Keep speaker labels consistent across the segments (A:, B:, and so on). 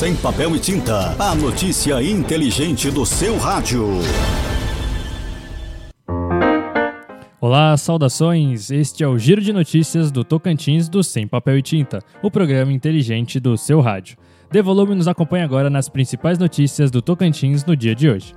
A: Sem papel e tinta. A notícia inteligente do seu rádio.
B: Olá, saudações! Este é o Giro de Notícias do Tocantins do Sem Papel e Tinta, o programa inteligente do seu rádio. Dê volume nos acompanha agora nas principais notícias do Tocantins no dia de hoje.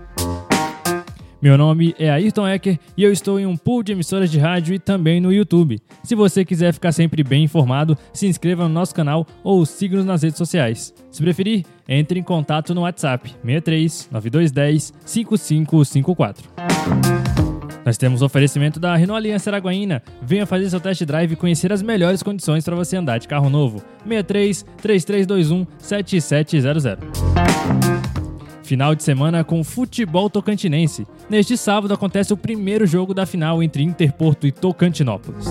B: Meu nome é Ayrton Ecker e eu estou em um pool de emissoras de rádio e também no YouTube. Se você quiser ficar sempre bem informado, se inscreva no nosso canal ou siga-nos nas redes sociais. Se preferir, entre em contato no WhatsApp 63 9210 5554. Nós temos oferecimento da Renault Aliança Araguaína. Venha fazer seu test drive e conhecer as melhores condições para você andar de carro novo. 63 3321 7700. Final de semana com futebol tocantinense. Neste sábado acontece o primeiro jogo da final entre Interporto e Tocantinópolis.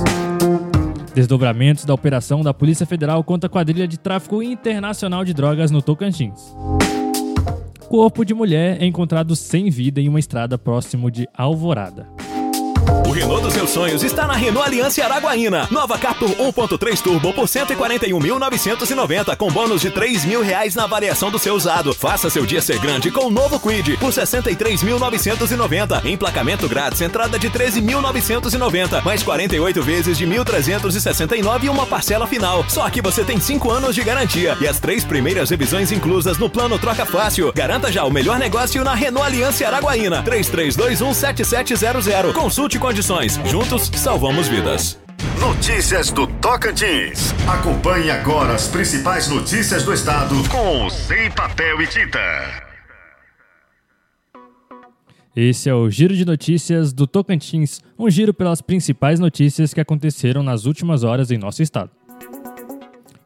B: Desdobramentos da operação da Polícia Federal contra a quadrilha de tráfico internacional de drogas no Tocantins. Corpo de mulher é encontrado sem vida em uma estrada próximo de Alvorada.
C: O Renault dos seus sonhos está na Renault Aliança Araguaína. Nova Captur 1.3 Turbo por 141.990 com bônus de 3 mil reais na variação do seu usado. Faça seu dia ser grande com o novo Quid por 63.990. Emplacamento grátis, entrada de 13.990, mais 48 vezes de 1.369 e uma parcela final. Só que você tem 5 anos de garantia e as três primeiras revisões inclusas no plano Troca Fácil. Garanta já o melhor negócio na Renault Aliança Araguaína. 33217700. Consulte condições. Juntos, salvamos vidas.
D: Notícias do Tocantins. Acompanhe agora as principais notícias do estado com o Sem Papel e Tinta.
B: Esse é o Giro de Notícias do Tocantins, um giro pelas principais notícias que aconteceram nas últimas horas em nosso estado.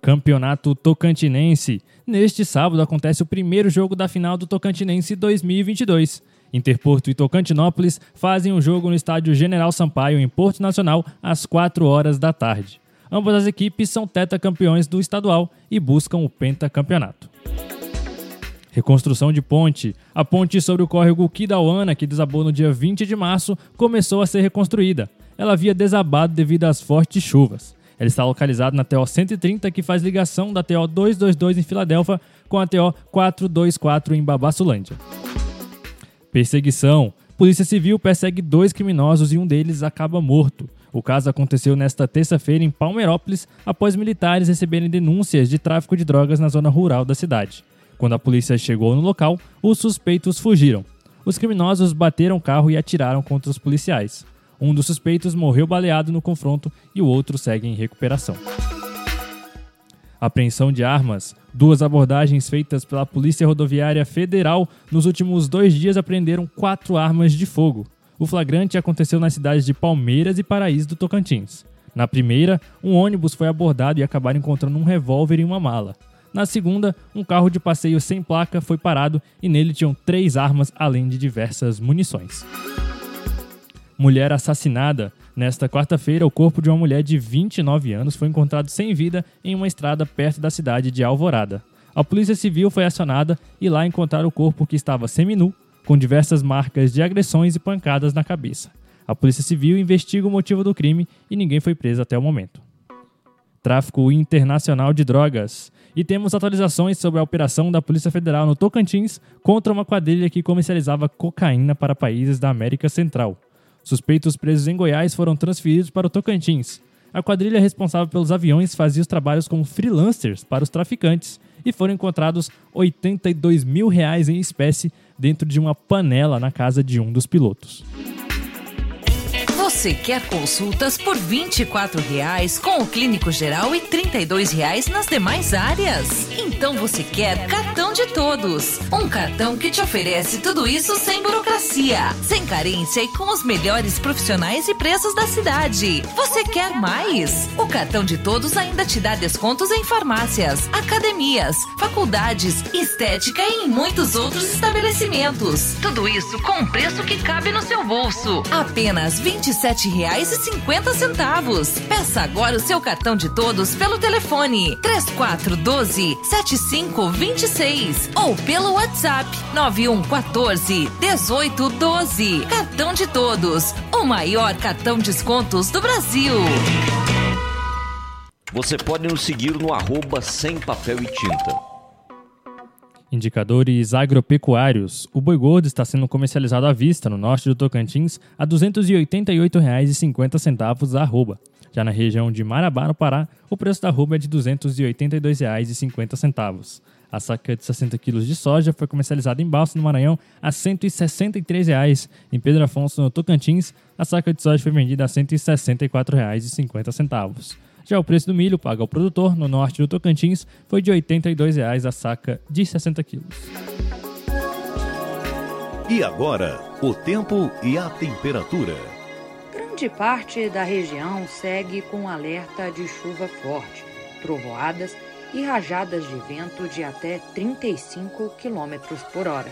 B: Campeonato Tocantinense. Neste sábado acontece o primeiro jogo da final do Tocantinense 2022. Interporto e Tocantinópolis fazem um jogo no estádio General Sampaio, em Porto Nacional, às 4 horas da tarde. Ambas as equipes são tetacampeões do estadual e buscam o pentacampeonato. Reconstrução de ponte. A ponte sobre o córrego Kidauana, que desabou no dia 20 de março, começou a ser reconstruída. Ela havia desabado devido às fortes chuvas. Ela está localizada na TO 130, que faz ligação da TO 222 em Filadélfia com a TO 424 em Babassulândia. Perseguição. Polícia Civil persegue dois criminosos e um deles acaba morto. O caso aconteceu nesta terça-feira em Palmeirópolis, após militares receberem denúncias de tráfico de drogas na zona rural da cidade. Quando a polícia chegou no local, os suspeitos fugiram. Os criminosos bateram o carro e atiraram contra os policiais. Um dos suspeitos morreu baleado no confronto e o outro segue em recuperação. Apreensão de armas. Duas abordagens feitas pela Polícia Rodoviária Federal nos últimos dois dias apreenderam quatro armas de fogo. O flagrante aconteceu nas cidades de Palmeiras e Paraíso do Tocantins. Na primeira, um ônibus foi abordado e acabaram encontrando um revólver em uma mala. Na segunda, um carro de passeio sem placa foi parado e nele tinham três armas, além de diversas munições. Mulher assassinada. Nesta quarta-feira, o corpo de uma mulher de 29 anos foi encontrado sem vida em uma estrada perto da cidade de Alvorada. A polícia civil foi acionada e lá encontraram o corpo que estava seminu, com diversas marcas de agressões e pancadas na cabeça. A polícia civil investiga o motivo do crime e ninguém foi preso até o momento. Tráfico internacional de drogas. E temos atualizações sobre a operação da Polícia Federal no Tocantins contra uma quadrilha que comercializava cocaína para países da América Central. Suspeitos presos em Goiás foram transferidos para o Tocantins. A quadrilha responsável pelos aviões fazia os trabalhos como freelancers para os traficantes e foram encontrados 82 mil reais em espécie dentro de uma panela na casa de um dos pilotos.
E: Você quer consultas por 24 reais com o clínico geral e 32 reais nas demais áreas? Então você quer cartão de todos. Um cartão que te oferece tudo isso sem burocracia, sem carência e com os melhores profissionais e preços da cidade. Você quer mais? O cartão de todos ainda te dá descontos em farmácias, academias, faculdades, estética e em muitos outros estabelecimentos. Tudo isso com um preço que cabe no seu bolso. Apenas R$ 27 R$27,50. Peça agora o seu cartão de todos pelo telefone 3412 7526 ou pelo WhatsApp 9114 1812. Cartão de todos, o maior cartão descontos do Brasil.
F: Você pode nos seguir no arroba sem papel e tinta.
B: Indicadores agropecuários. O boi gordo está sendo comercializado à vista no norte do Tocantins a R$ 288,50 a arroba. Já na região de Marabá, no Pará, o preço da arroba é de R$ 282,50. A saca de 60 kg de soja foi comercializada em Balsa, no Maranhão, a R$ 163,00. Em Pedro Afonso, no Tocantins, a saca de soja foi vendida a R$ 164,50. Já o preço do milho pago ao produtor no norte do Tocantins foi de R$ 82,00 a saca de 60 quilos.
A: E agora, o tempo e a temperatura.
F: Grande parte da região segue com alerta de chuva forte, trovoadas e rajadas de vento de até 35 km por hora.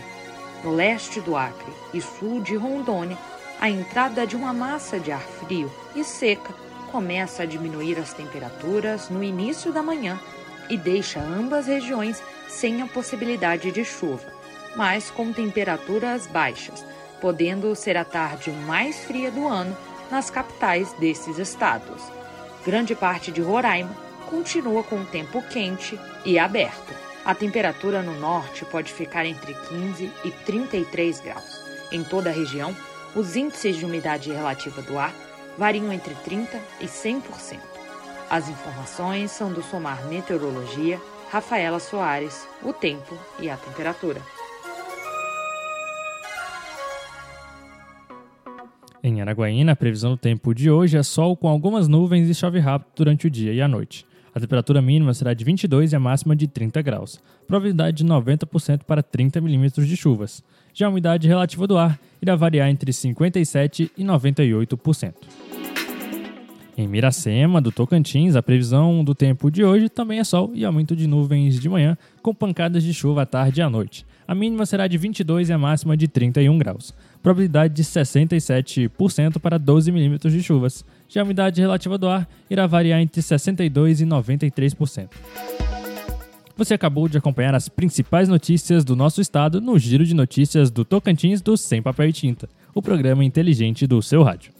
F: No leste do Acre e sul de Rondônia, a entrada de uma massa de ar frio e seca começa a diminuir as temperaturas no início da manhã e deixa ambas regiões sem a possibilidade de chuva, mas com temperaturas baixas, podendo ser a tarde mais fria do ano nas capitais desses estados. Grande parte de Roraima continua com o tempo quente e aberto. A temperatura no norte pode ficar entre 15 e 33 graus. Em toda a região, os índices de umidade relativa do ar variam entre 30% e 100%. As informações são do Somar Meteorologia, Rafaela Soares, o tempo e a temperatura.
B: Em Araguaína, a previsão do tempo de hoje é sol com algumas nuvens e chove rápido durante o dia e a noite. A temperatura mínima será de 22 e a máxima de 30 graus. Probabilidade de 90% para 30 milímetros de chuvas. Já a umidade relativa do ar irá variar entre 57% e 98%. Em Miracema, do Tocantins, a previsão do tempo de hoje também é sol e aumento de nuvens de manhã, com pancadas de chuva à tarde e à noite. A mínima será de 22 e a máxima de 31 graus. Probabilidade de 67% para 12 milímetros de chuvas. Já a umidade relativa do ar irá variar entre 62% e 93%. Você acabou de acompanhar as principais notícias do nosso estado no Giro de Notícias do Tocantins do Sem Papel e Tinta, o programa inteligente do seu rádio.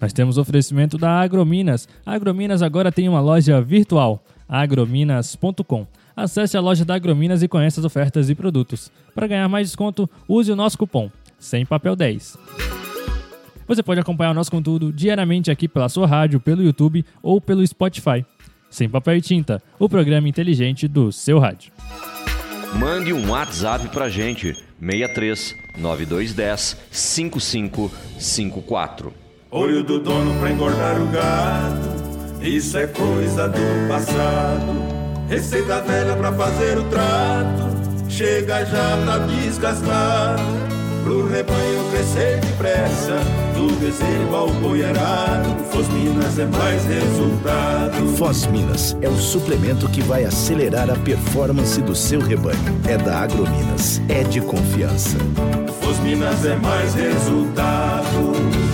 B: Nós temos oferecimento da Agrominas. A Agrominas agora tem uma loja virtual, agrominas.com. Acesse a loja da Agrominas e conheça as ofertas e produtos. Para ganhar mais desconto, use o nosso cupom sem papel 10. Você pode acompanhar o nosso conteúdo diariamente aqui pela sua rádio, pelo YouTube ou pelo Spotify. Sem papel e tinta, o programa inteligente do seu rádio.
G: Mande um WhatsApp pra gente, 63 9210 5554.
H: Olho do dono pra engordar o gado, isso é coisa do passado. Receita velha pra fazer o trato, chega já tá desgastado. Pro rebanho crescer depressa, do bezerro ao boi arado, Fosminas é mais resultado.
I: Fosminas é o suplemento que vai acelerar a performance do seu rebanho. É da Agrominas, é de confiança.
H: Fosminas é mais resultado.